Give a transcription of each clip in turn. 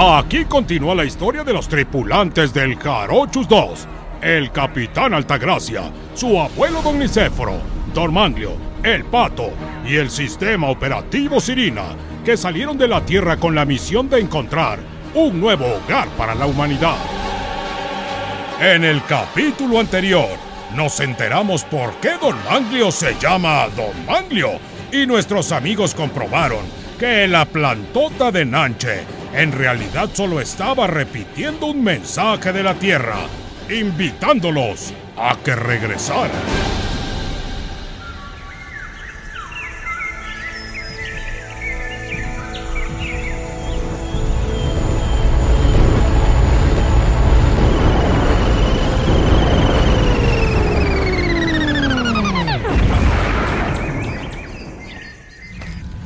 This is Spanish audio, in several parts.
Aquí continúa la historia de los tripulantes del Jarochus 2. El capitán Altagracia, su abuelo Don Nicéforo, Don Manglio, el Pato y el sistema operativo Sirina, que salieron de la Tierra con la misión de encontrar un nuevo hogar para la humanidad. En el capítulo anterior, nos enteramos por qué Don Manglio se llama Don Manglio y nuestros amigos comprobaron que la plantota de Nanche en realidad solo estaba repitiendo un mensaje de la Tierra, invitándolos a que regresaran.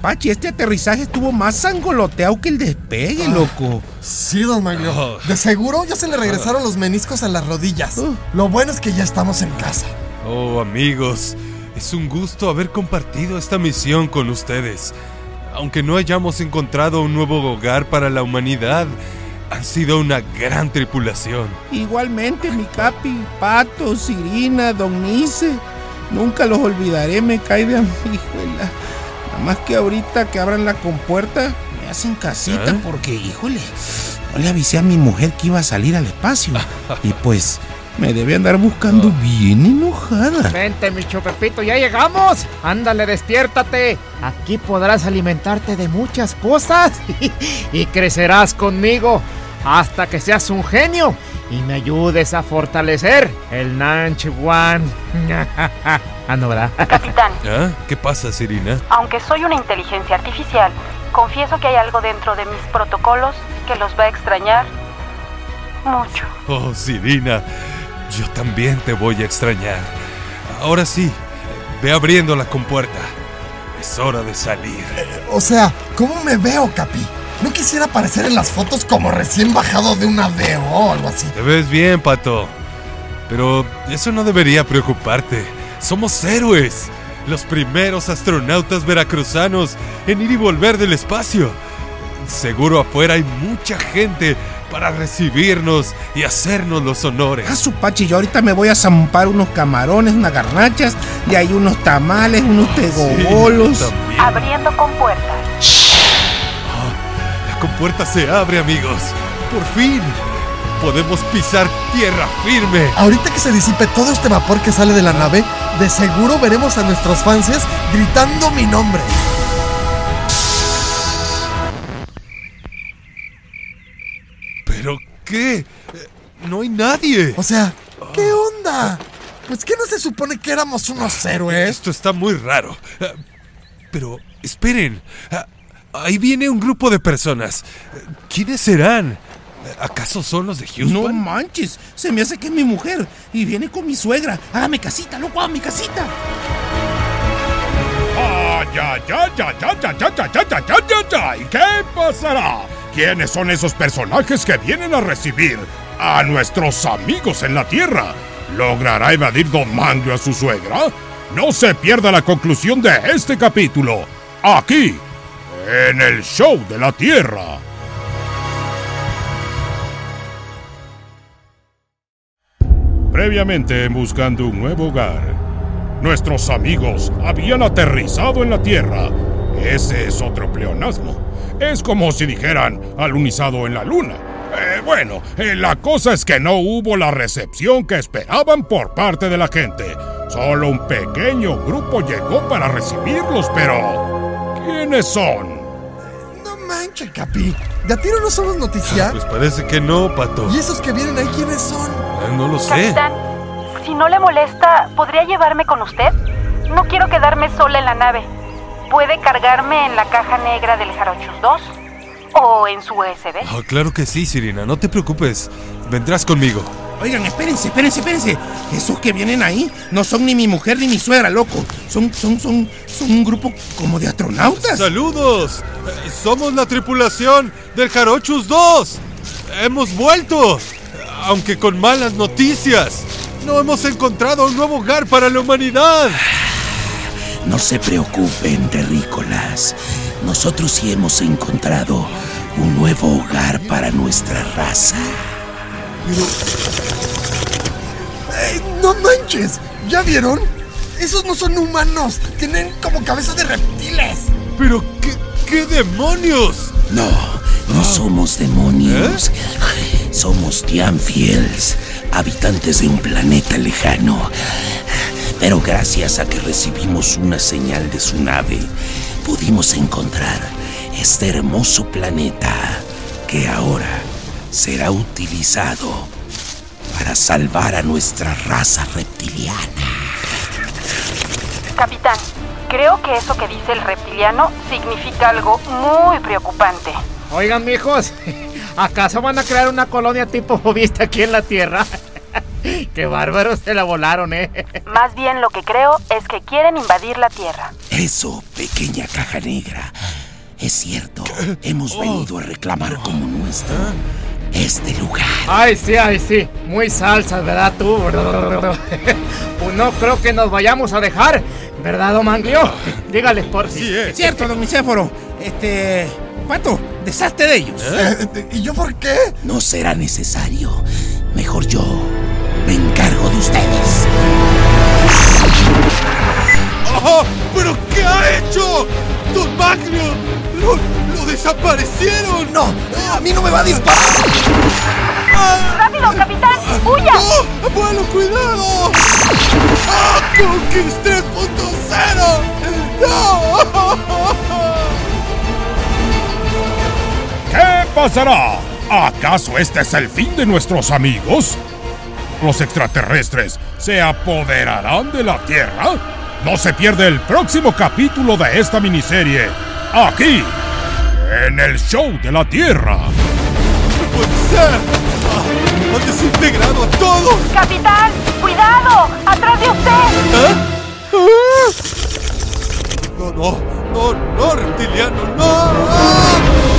Pachi, este aterrizaje estuvo más sangoloteado que el despegue, ah, loco. Sí, don Maglio. Oh. De seguro ya se le regresaron los meniscos a las rodillas. Oh. Lo bueno es que ya estamos en casa. Oh, amigos, es un gusto haber compartido esta misión con ustedes. Aunque no hayamos encontrado un nuevo hogar para la humanidad, han sido una gran tripulación. Igualmente, mi capi, Pato, Sirina, Don Nice. Nunca los olvidaré, me cae de hijuela. Más que ahorita que abran la compuerta, me hacen casita ¿Eh? porque, híjole, no le avisé a mi mujer que iba a salir al espacio. y pues me debe andar buscando bien enojada. Vente, mi chupepito, ya llegamos. Ándale, despiértate. Aquí podrás alimentarte de muchas cosas y crecerás conmigo hasta que seas un genio y me ayudes a fortalecer el Nanchuan. ah, no, ¿verdad? Capitán. ¿Ah? ¿Qué pasa, Sirina? Aunque soy una inteligencia artificial, confieso que hay algo dentro de mis protocolos que los va a extrañar mucho. Oh, Sirina, yo también te voy a extrañar. Ahora sí, ve abriendo la compuerta. Es hora de salir. o sea, ¿cómo me veo, Capi? No quisiera aparecer en las fotos como recién bajado de una avión o algo así. Te ves bien, Pato. Pero eso no debería preocuparte. Somos héroes. Los primeros astronautas veracruzanos en ir y volver del espacio. Seguro afuera hay mucha gente para recibirnos y hacernos los honores. A su pachi, yo ahorita me voy a zampar unos camarones, unas garnachas, y hay unos tamales, unos tegobolos. Abriendo con puertas compuerta se abre, amigos. Por fin. Podemos pisar tierra firme. Ahorita que se disipe todo este vapor que sale de la nave, de seguro veremos a nuestros fans gritando mi nombre. ¿Pero qué? No hay nadie. O sea, ¿qué onda? Pues que no se supone que éramos unos héroes. Esto está muy raro. Pero esperen. Ahí viene un grupo de personas. ¿Quiénes serán? ¿Acaso son los de Houston? No manches, se me hace que es mi mujer y viene con mi suegra. Hágame casita, loco, hágame casita. ¿Y qué pasará? ¿Quiénes son esos personajes que vienen a recibir a nuestros amigos en la Tierra? ¿Logrará evadir Don Manglio a su suegra? No se pierda la conclusión de este capítulo. Aquí en el show de la Tierra. Previamente buscando un nuevo hogar, nuestros amigos habían aterrizado en la Tierra. Ese es otro pleonasmo. Es como si dijeran alunizado en la luna. Eh, bueno, eh, la cosa es que no hubo la recepción que esperaban por parte de la gente. Solo un pequeño grupo llegó para recibirlos, pero... ¿Quiénes son? Mancha, Capi. ¿De a tiro no somos noticia? Pues parece que no, Pato. ¿Y esos que vienen ahí quiénes son? Eh, no lo sé. Capitán, si no le molesta, ¿podría llevarme con usted? No quiero quedarme sola en la nave. ¿Puede cargarme en la caja negra del Jarochus 2? ¿O en su USB? Ah, claro que sí, Sirina. No te preocupes. Vendrás conmigo. Oigan, espérense, espérense, espérense. Esos que vienen ahí no son ni mi mujer ni mi suegra, loco. Son, son, son, son un grupo como de astronautas. ¡Saludos! Somos la tripulación del Jarochus 2. Hemos vuelto, aunque con malas noticias. No hemos encontrado un nuevo hogar para la humanidad. No se preocupen, terrícolas. Nosotros sí hemos encontrado un nuevo hogar para nuestra raza. ¡Ey, no manches! ¿Ya vieron? Esos no son humanos. Tienen como cabeza de reptiles. ¿Pero qué, qué demonios? No, no somos demonios. Somos Tianfiels, habitantes de un planeta lejano. Pero gracias a que recibimos una señal de su nave, pudimos encontrar este hermoso planeta que ahora será utilizado para salvar a nuestra raza reptiliana. Capitán, creo que eso que dice el reptiliano significa algo muy preocupante. Oigan, mijos, ¿acaso van a crear una colonia tipo vista aquí en la Tierra? Qué bárbaros se la volaron, ¿eh? Más bien lo que creo es que quieren invadir la Tierra. Eso, pequeña caja negra. Es cierto, hemos venido a reclamar como nuestro este lugar. Ay, sí, ay, sí. Muy salsas, ¿verdad tú? Pues no creo que nos vayamos a dejar, ¿verdad, don Manglio? Dígales por si. Sí, Es es. cierto, don Micéforo. Este. Pato, deshazte de ellos. Eh, ¿Y yo por qué? No será necesario. Mejor yo me encargo de ustedes. ¡Oh! ¿Pero qué ha hecho? ¡Don! ¡Lo, lo desaparecieron! No, a mí no me va a disparar. ¡Rápido, capitán! ¡Huya! ¡Oh! ¡Abuelo, cuidado! ¡Ah! ¡Conquist 3.0! ¡No! ¿Qué pasará? ¿Acaso este es el fin de nuestros amigos? ¿Los extraterrestres se apoderarán de la Tierra? No se pierde el próximo capítulo de esta miniserie, aquí, en el Show de la Tierra. Puede ser! ¡Ah! ¡Han desintegrado a todos! ¡Capitán! ¡Cuidado! ¡Atrás de usted! No, no, no, no, reptiliano, no.